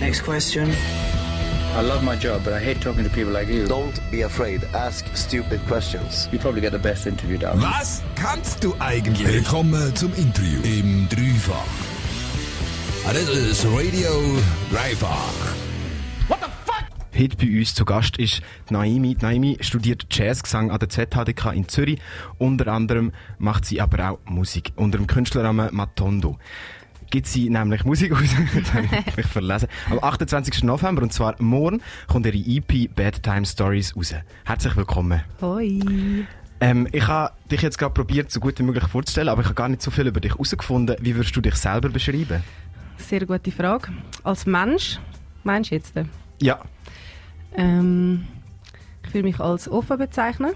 Next question. I love my job, but I hate talking to people like you. Don't be afraid. Ask stupid questions. You probably get the best interview down. Was kannst du eigentlich? Willkommen zum Interview im Dreifach. Ah, Das ist Radio Dreifach. Heute bei uns zu Gast ist Naimi. Naimi studiert Jazzgesang an der ZHDK in Zürich. Unter anderem macht sie aber auch Musik unter dem Künstlernamen Matondo. Gibt sie nämlich Musik aus, ich verlesen. Am 28. November, und zwar morgen, kommt ihre EP Bad Time Stories raus. Herzlich willkommen. Hoi. Ähm, ich habe dich jetzt gerade probiert, so gut wie möglich vorzustellen, aber ich habe gar nicht so viel über dich herausgefunden. Wie würdest du dich selber beschreiben? Sehr gute Frage. Als Mensch, meinst du jetzt? Ja. Ähm, ich würde mich als offen bezeichnen.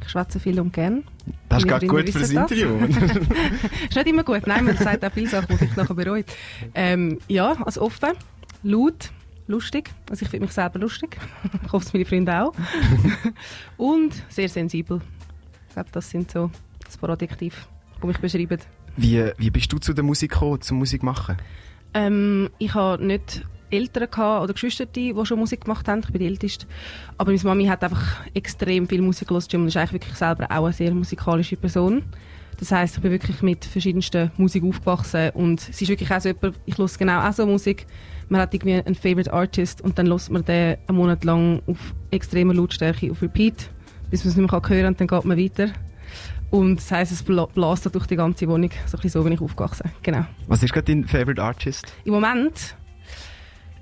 Ich schwätze viel und gern. Das ist gerade gut wissen das. Interview. ist nicht immer gut. Nein, man sagt auch viele Sachen, die ich nachher bereut. Ähm, ja, als offen, laut, lustig. Also ich finde mich selber lustig. ich hoffe, es meine Freunde auch. und sehr sensibel. Ich glaube, das sind so das paar Adjektive, die mich beschreiben. wie, wie bist du zu der Musik gekommen, zum Musik machen? Ähm, ich hatte nicht Eltern gehabt oder Geschwister, die schon Musik gemacht haben. Ich bin die Älteste. Aber meine Mami hat einfach extrem viel Musik gehört und ist eigentlich wirklich selber auch eine sehr musikalische Person. Das heisst, ich bin wirklich mit verschiedensten Musik aufgewachsen und sie ist wirklich auch so jemand, ich höre genau auch so Musik. Man hat irgendwie einen Favorite Artist und dann hört man den einen Monat lang auf extremer Lautstärke auf Repeat, bis man es nicht mehr hören kann und dann geht man weiter. Und das heisst, es bla- blastet durch die ganze Wohnung. So ein bisschen so bin ich aufgewachsen. Genau. Was ist gerade dein Favorite Artist? Im Moment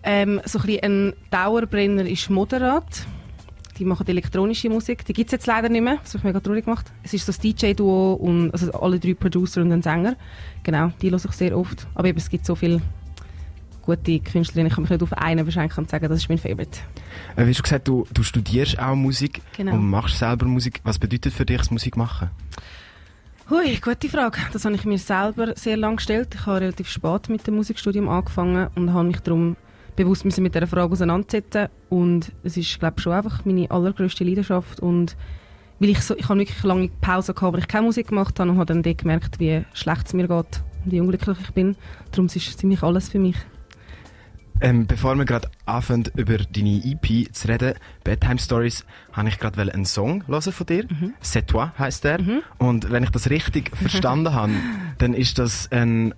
ähm, so ein, bisschen ein Dauerbrenner ist Moderat. Die machen elektronische Musik. Die gibt es jetzt leider nicht mehr. Das hat mich mega traurig gemacht. Es ist so das DJ-Duo und also alle drei Producer und ein Sänger. Genau, die höre ich sehr oft. Aber eben, es gibt so viele gute Künstlerinnen. Ich kann mich nicht auf einen beschränken und sagen, das ist mein Favorite. Äh, wie hast du gesagt, du, du studierst auch Musik Genau. und machst selber Musik. Was bedeutet für dich das Musik machen? Hui, gute Frage. Das habe ich mir selber sehr lange gestellt. Ich habe relativ spät mit dem Musikstudium angefangen und habe mich darum bewusst müssen mit dieser Frage auseinandersetzen. Und es ist, glaube ich, schon einfach meine allergrößte Leidenschaft. Und weil ich so, ich habe wirklich lange Pause gehabt, weil ich keine Musik gemacht habe und habe dann gemerkt, wie schlecht es mir geht und wie unglücklich ich bin. Darum ist es ziemlich alles für mich. Ähm, bevor wir gerade anfangen, über deine EP zu reden, Bedtime Stories, habe ich gerade einen Song hören von dir. Mhm. C'est toi heisst der. Und wenn ich das richtig verstanden habe, dann ist das ein,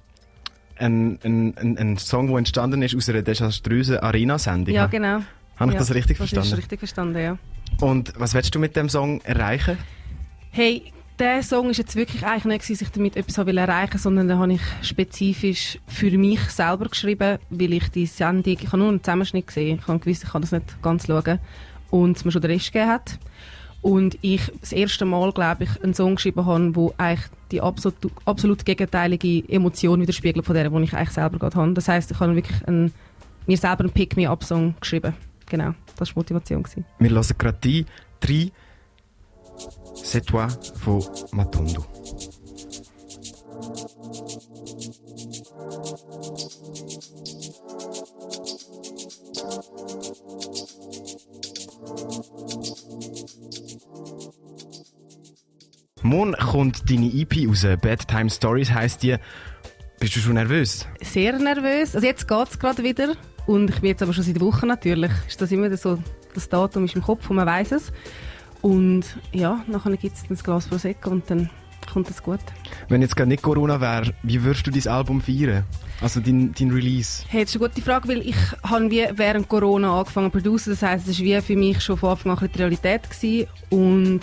ein, ein, ein, ein Song, der entstanden ist aus einer desaströsen Arena-Sendung. Ja, genau. Habe ich ja, das richtig Das verstanden? ist richtig verstanden, ja. Und was willst du mit dem Song erreichen? Hey, der Song ist jetzt wirklich eigentlich nicht, dass ich damit etwas erreichen sondern den habe ich spezifisch für mich selber geschrieben, weil ich die Sendung, ich habe nur einen Zusammenschnitt gesehen, ich habe gewusst, ich kann das nicht ganz schauen und es mir schon den Rest gegeben hat. Und ich das erste Mal, glaube ich, einen Song geschrieben habe, wo eigentlich die absolut, absolut gegenteilige Emotion widerspiegelt von der, die ich eigentlich selber gerade habe. Das heisst, ich habe wirklich einen, mir selber einen Pick-Me-Up-Song geschrieben. Genau, das war die Motivation. Gewesen. Wir hören gerade die drei C'est toi von Matondo. Morgen kommt deine EP raus. Bad Time Stories heisst die. Bist du schon nervös? sehr nervös. Also jetzt geht es gerade wieder. Und ich bin jetzt aber schon seit Wochen natürlich. Ist das immer so, das Datum ist im Kopf und man weiß es. Und ja, nachher gibt es ein Glas Prosecco und dann kommt es gut. Wenn jetzt gar nicht Corona wäre, wie würdest du dein Album feiern? Also dein, dein Release? Hey, das ist eine gute Frage, weil ich habe wie während Corona angefangen zu produzieren. Das heisst, es war wie für mich schon von Anfang an ein die Realität. Gewesen. Und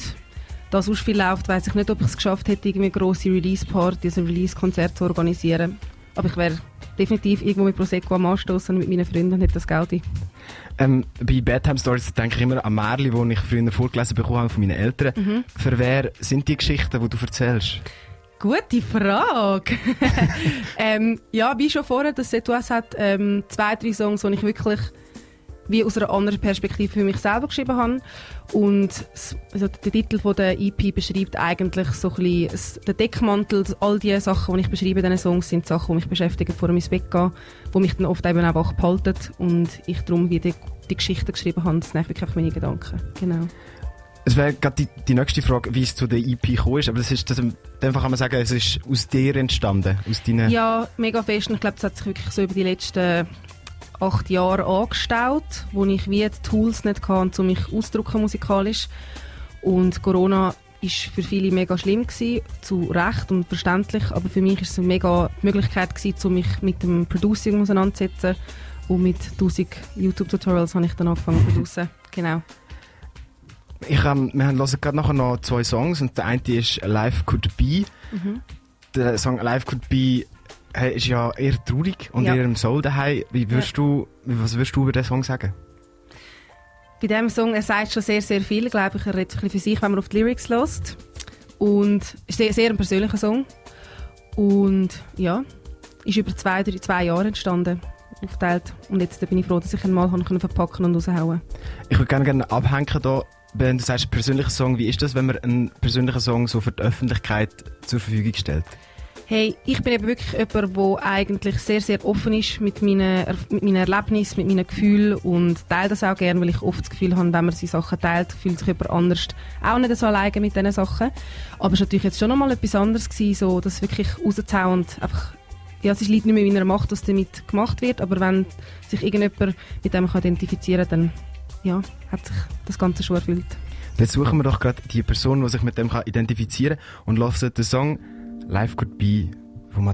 da sonst viel läuft, weiß ich nicht, ob ich es geschafft hätte, irgendwie grosse Release-Partys, ein Release-Konzert zu organisieren. Aber ich wäre definitiv irgendwo mit Prosecco am Anstoßen mit meinen Freunden und hätte das Geld ein. Ähm, bei Bedtime Stories denke ich immer an Märchen, die ich früher vorgelesen bekommen habe von meinen Eltern. Mhm. Für wer sind die Geschichten, die du erzählst? Gute Frage. ähm, ja, wie schon vorher, das Setuas hat ähm, zwei, drei Songs, die ich wirklich wie aus einer anderen Perspektive für mich selber geschrieben habe. Und also der Titel von der EP beschreibt eigentlich so ein bisschen den Deckmantel. All die Sachen, die ich beschreibe in diesen Songs, sind Sachen, die mich beschäftigen, vor ins Bett gehen, die mich dann oft eben auch wach behalten. Und ich darum wie die, die Geschichten geschrieben habe. Das sind wirklich meine Gedanken. Genau. Es wäre gerade die, die nächste Frage, wie es zu der EP gekommen ist. Aber das ist, das, einfach kann man sagen, es ist aus dir entstanden. Aus deinen, Ja, mega fest. Und ich glaube, das hat sich wirklich so über die letzten acht Jahren angestaut, wo ich wie die Tools nicht hatte, um mich auszudrücken musikalisch. Und Corona ist für viele mega schlimm gewesen, zu Recht und verständlich, aber für mich ist es eine mega Möglichkeit gewesen, um mich mit dem Producing auseinanderzusetzen und mit 1000 YouTube-Tutorials habe ich dann angefangen zu producen. Genau. Ich, ähm, wir hören gerade nachher noch zwei Songs und der eine ist Life Could Be. Mhm. Der Song Life Could Be hey, ist ja eher traurig und Ja. eher im Soul daheim. Wie würdest du, was würdest du über den Song sagen? Bei diesem Song, er sagt schon sehr, sehr viel, glaube ich. Er redet ein bisschen für sich, wenn man auf die Lyrics lässt. Und es ist sehr, sehr ein persönlicher Song. Und ja, ist über zwei, drei, zwei Jahre entstanden, aufgeteilt. Und jetzt bin ich froh, dass ich ihn mal können verpacken und raushauen Ich würde gerne, gerne abhängen da, wenn du sagst persönlicher Song, wie ist das, wenn man einen persönlichen Song so für die Öffentlichkeit zur Verfügung stellt? Hey, ich bin eben wirklich jemand, der eigentlich sehr, sehr offen ist mit meinen, mit meinen Erlebnissen, mit meinen Gefühlen und teile das auch gerne, weil ich oft das Gefühl habe, wenn man seine Sachen teilt, fühlt sich jemand anders auch nicht so alleine mit diesen Sachen. Aber es war natürlich jetzt schon nochmal etwas anderes, gewesen, so das wirklich rauszuhauen und einfach, ja, es liegt nicht mehr in meiner Macht, was damit gemacht wird, aber wenn sich irgendjemand mit dem identifizieren kann, dann ja, hat sich das Ganze schon erfüllt. Dann suchen wir doch gerade die Person, die sich mit dem identifizieren kann und hören den Song Life Could Be. Von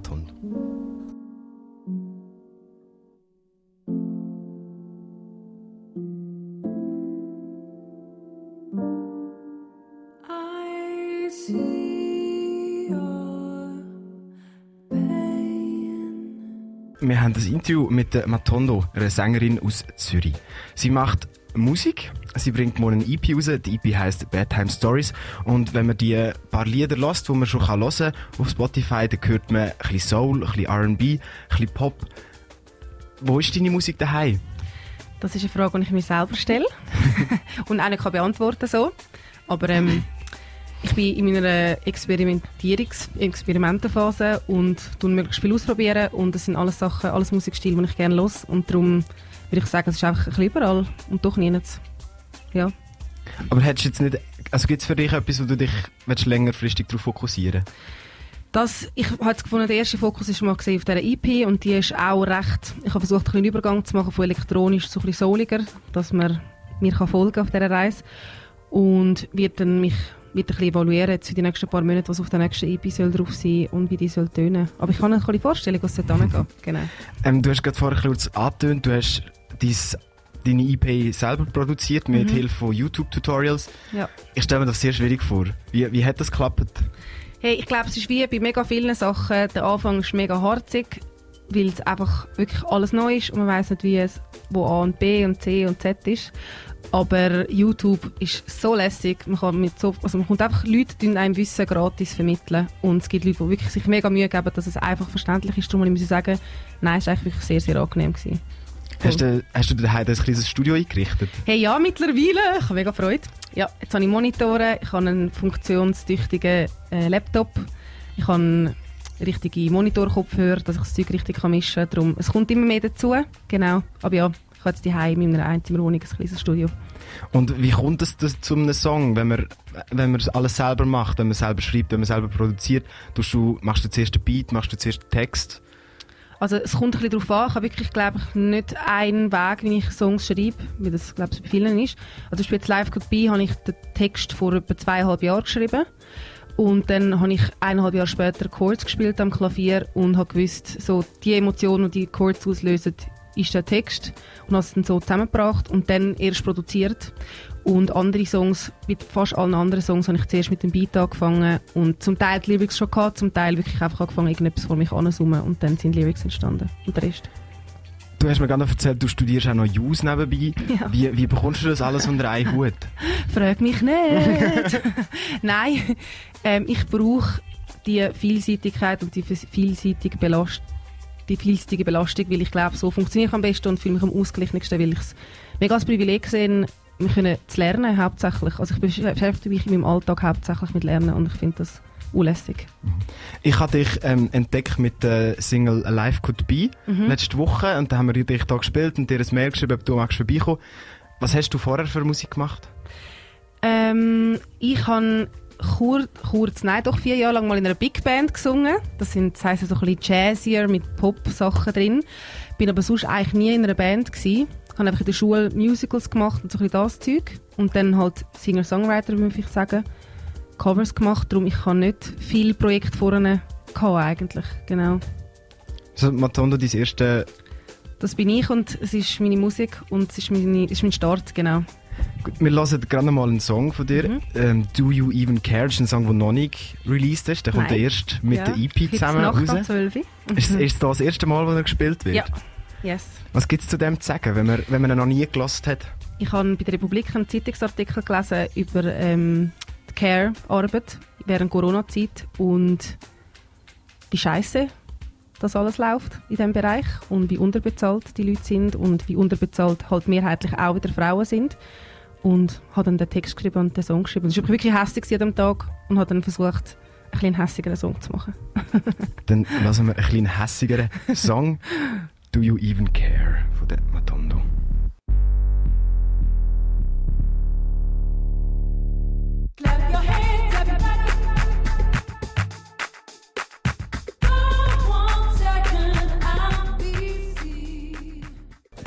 Interview mit der Matondo, einer Sängerin aus Zürich. Sie macht Musik, sie bringt morgen eine EP raus, die EP heisst Bedtime Stories und wenn man die paar Lieder lässt, die man schon hören kann auf Spotify, dann hört man ein bisschen Soul, ein bisschen R&B, ein bisschen Pop. Wo ist deine Musik daheim? Das ist eine Frage, die ich mir selber stelle und auch nicht kann beantworten so. Aber ähm, ich bin in meiner Experimentierungs Experimentenphase und tue möglichst viel ausprobieren und das sind alles Sachen, alles Musikstile, die ich gerne los und darum würde ich sagen, es ist einfach ein bisschen überall und doch nirgends. Ja. Aber hättest jetzt nicht, also gibt es für dich etwas, wo du dich willst, längerfristig darauf fokussieren Das, ich habe gefunden, der erste Fokus ist mal gesehen auf dieser EP und die ist auch recht, ich habe versucht, ein bisschen einen Übergang zu machen von elektronisch zu ein bisschen souliger, dass man mir kann folgen auf dieser Reise und wird dann mich wird ein bisschen evaluieren jetzt für die nächsten paar Monate, was auf der nächsten EP soll drauf sein und wie die soll tönen. Aber ich kann mir ein bisschen vorstellen, was es dort hingeht. Genau. ähm, Du hast gerade vorher kurz angetönt, du hast dies, deine EP selber produziert mit Hilfe von YouTube-Tutorials. Ja. Ich stelle mir das sehr schwierig vor. Wie, wie hat das geklappt? Hey, ich glaube, es ist wie bei mega vielen Sachen. Der Anfang ist mega harzig, weil es einfach wirklich alles neu ist und man weiß nicht, wie es wo A und B und C und Z ist. Aber YouTube ist so lässig. Man, kann mit so, also man kommt einfach Leute, die einem Wissen gratis vermitteln. Und es gibt Leute, die wirklich sich mega Mühe geben, dass es einfach verständlich ist. Darum muss ich sagen, nein, es war eigentlich wirklich sehr, sehr angenehm. Gewesen. Hast du, hast du daheim ein kleines Studio eingerichtet? Hey, ja, mittlerweile. Ich habe mega Freude. Ja, jetzt habe ich Monitore, ich habe einen funktionstüchtigen äh, Laptop, ich habe einen richtigen Monitorkopfhörer, dass ich das Zeug richtig kann mischen kann. Darum, es kommt immer mehr dazu. Genau. Aber ja, ich habe jetzt daheim in meiner Einzimmerwohnung ein kleines Studio. Und wie kommt es zu einem Song, wenn man, wenn man alles selber macht, wenn man selber schreibt, wenn man selber produziert? Du, machst du zuerst den Beat, machst du zuerst den Text? Also es kommt ein bisschen darauf an. Ich habe wirklich, glaube ich, nicht einen Weg, wie ich Songs schreibe, wie das, glaube ich, bei vielen ist. Also zum Beispiel jetzt Live Be habe ich den Text vor etwa zweieinhalb Jahren geschrieben. Und dann habe ich eineinhalb Jahre später Chords gespielt am Klavier und habe gewusst, so die Emotionen, die Chords auslösen, ist der Text und habe es dann so zusammengebracht und dann erst produziert. Und andere Songs, wie fast allen anderen Songs, habe ich zuerst mit dem Beat angefangen und zum Teil die Lyrics schon gehabt, zum Teil wirklich einfach angefangen, irgendetwas vor mich anzusummen und dann sind Lyrics entstanden. Und der Rest. Du hast mir gerade noch erzählt, du studierst auch noch Jus nebenbei. Ja. Wie, wie bekommst du das alles unter einen Hut? Frag mich nicht. Nein, ähm, ich brauche die Vielseitigkeit und die vielseitige Belastung die vielseitige Belastung, weil ich glaube, so funktioniere ich am besten und fühle mich am ausgeglichensten, weil ich es mega als Privileg sehe, wir können zu lernen hauptsächlich. Also ich beschäftige mich in meinem Alltag hauptsächlich mit Lernen und ich finde das unlässig. Ich habe dich ähm, entdeckt mit der Single Life Could Be letzte Woche und da haben wir dich da gespielt und dir ein Mail geschrieben, ob du magst vorbeikommen. Was hast du vorher für Musik gemacht? Ähm, ich habe kur kurz, nein, doch vier Jahre lang mal in einer Big Band gesungen. Das sind, das heisst so ein bisschen jazzier mit Pop-Sachen drin. Bin aber sonst eigentlich nie in einer Band gewesen. Ich habe einfach in der Schule Musicals gemacht und so ein bisschen das Zeug. Und dann halt Singer-Songwriter, würde ich sagen. Covers gemacht, darum ich habe nicht viele Projekte vorne gehabt, eigentlich, genau. Also, Matondo, dein erste Das bin ich und es ist meine Musik und es ist, meine, es ist mein Start, genau. Gut, Wir hören gerade mal einen Song von dir. Mhm. Ähm, Do You Even Care? Das ist ein Song, der noch nicht released ist. Der kommt Nein. erst mit Ja. der EP Heute zusammen Nacht raus. 12 Uhr. Ist, ist das das erste Mal, wo er gespielt wird? Ja, yes. Was gibt es zu dem zu sagen, wenn man, wenn man ihn noch nie gelost hat? Ich habe bei der Republik einen Zeitungsartikel gelesen über ähm, Care-Arbeit während Corona-Zeit und wie scheiße das alles läuft in diesem Bereich und wie unterbezahlt die Leute sind und wie unterbezahlt halt mehrheitlich auch wieder Frauen sind. Und habe dann den Text geschrieben und den Song geschrieben. Es war wirklich hässlich an dem Tag und habe dann versucht, ein bisschen hässigeren Song zu machen. Dann lassen wir einen kleinen hässigeren Song. Do You Even Care? von der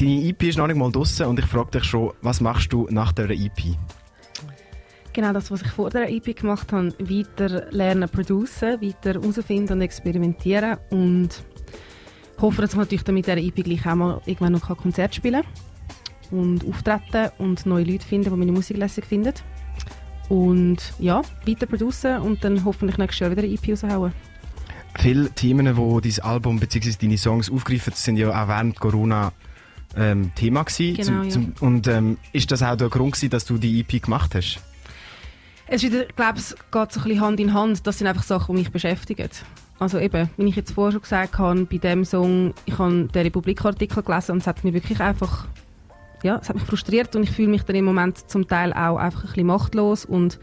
Deine EP ist noch nicht mal draussen und ich frage dich schon, was machst du nach dieser E EP? Genau das, was ich vor der EP gemacht habe, weiter lernen, producen, weiter herausfinden und experimentieren und hoffe, dass ich natürlich dann mit dieser EP gleich auch mal irgendwann noch Konzert spielen kann und auftreten und neue Leute finden, die meine Musik lässig finden. Und ja, weiter producen und dann hoffentlich nächstes Jahr wieder eine EP raushauen. Viele Themen, die dein Album bzw. deine Songs aufgreifen, sind ja auch während Corona ähm, Thema gewesen. Genau, ja. und ähm, ist das auch der Grund gewesen, dass du die EP gemacht hast? Es ist wieder, glaube, es geht so ein bisschen Hand in Hand. Das sind einfach Sachen, die mich beschäftigen. Also eben, wie ich jetzt vorher schon gesagt habe, bei dem Song, ich habe den Republik-Artikel gelesen und es hat mich wirklich einfach, ja, es hat mich frustriert und ich fühle mich dann im Moment zum Teil auch einfach ein bisschen machtlos und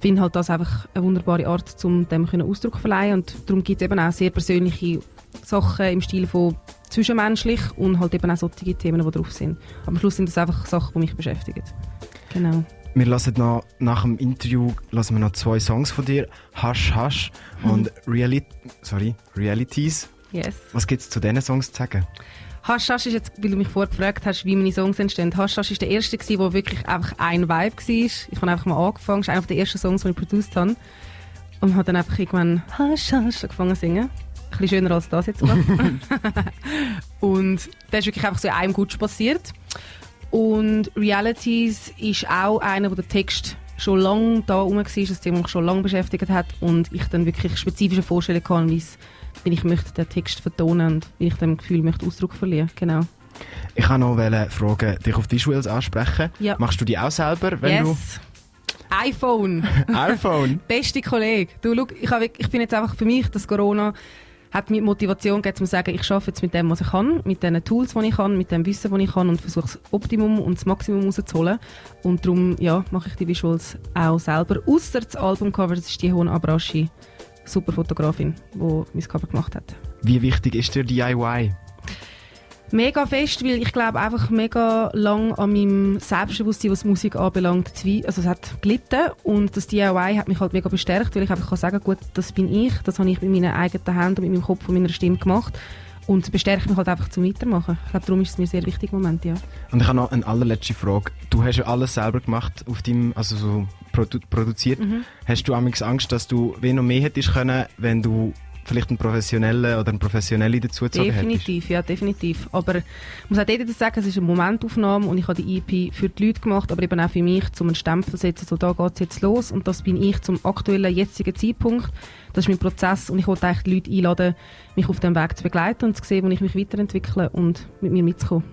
finde halt das einfach eine wunderbare Art, um dem Ausdruck zu verleihen und darum gibt es eben auch sehr persönliche Sachen im Stil von zwischenmenschlich und halt eben auch solche Themen, die drauf sind. Aber am Schluss sind das einfach Sachen, die mich beschäftigen. Genau. Wir lassen noch, nach dem Interview lassen wir noch zwei Songs von dir, Hush Hush und Reali sorry, Realities. Yes. Was gibt es zu diesen Songs zu sagen? Hasch Hasch ist jetzt, weil du mich vorher gefragt hast, wie meine Songs entstehen. Hasch Hasch ist der erste gewesen, der wirklich einfach ein Vibe war. Ich habe einfach mal angefangen, das ist einer der ersten Songs, die ich produziert habe. Und habe dann einfach irgendwann Hasch Hasch angefangen zu singen. Ein bisschen schöner als das jetzt sogar. Und das ist wirklich einfach so in einem Gutsch passiert. Und Realities ist auch einer, wo der Text schon lange da rum war, das Thema mich schon lange beschäftigt hat und ich dann wirklich spezifische Vorstellungen kann, wie ich möchte den Text vertonen und wie ich dem Gefühl möchte Ausdruck verlieren. Genau. Ich wollte noch fragen, dich auf Visuals ansprechen. Ja. Machst du die auch selber, wenn yes. iPhone. du iPhone? Beste Kollege. Du, schau, ich, wirklich- ich bin jetzt einfach für mich, dass Corona hat mir Motivation gegeben, zu sagen, ich arbeite jetzt mit dem, was ich kann, mit den Tools, die ich kann, mit dem Wissen, das ich kann und versuche das Optimum und das Maximum rauszuholen. Und darum ja, mache ich die Visuals auch selber. Ausser das Albumcover, das ist die Hohen Abrashi, super Fotografin, die mein Cover gemacht hat. Wie wichtig ist dir DIY? Mega fest, weil ich glaube einfach mega lang an meinem Selbstbewusstsein, was Musik anbelangt, also es hat gelitten und das DIY hat mich halt mega bestärkt, weil ich einfach kann sagen, gut, das bin ich, das habe ich mit meinen eigenen Händen und mit meinem Kopf und meiner Stimme gemacht und es bestärkt mich halt einfach zum Weitermachen. Ich glaube, darum ist es mir sehr wichtig im Moment, ja. Und ich habe noch eine allerletzte Frage. Du hast ja alles selber gemacht auf deinem, also so produ produziert. Mhm. Hast du amigs Angst, dass du wie noch mehr hättest können, wenn du vielleicht einen Professionellen oder einen Professionelle dazugezogen hättest? Definitiv, ja, definitiv. Aber ich muss auch dort sagen, es ist eine Momentaufnahme und ich habe die EP für die Leute gemacht, aber eben auch für mich, um einen Stempel zu setzen, so da geht es jetzt los und das bin ich zum aktuellen, jetzigen Zeitpunkt. Das ist mein Prozess und ich wollte eigentlich die Leute einladen, mich auf dem Weg zu begleiten und zu sehen, wo ich mich weiterentwickle und mit mir mitzukommen.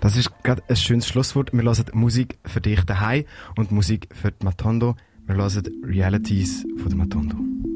Das ist gerade ein schönes Schlusswort. Wir hören Musik für dich daheim und Musik für die Matondo. Wir hören Realities von der Matondo.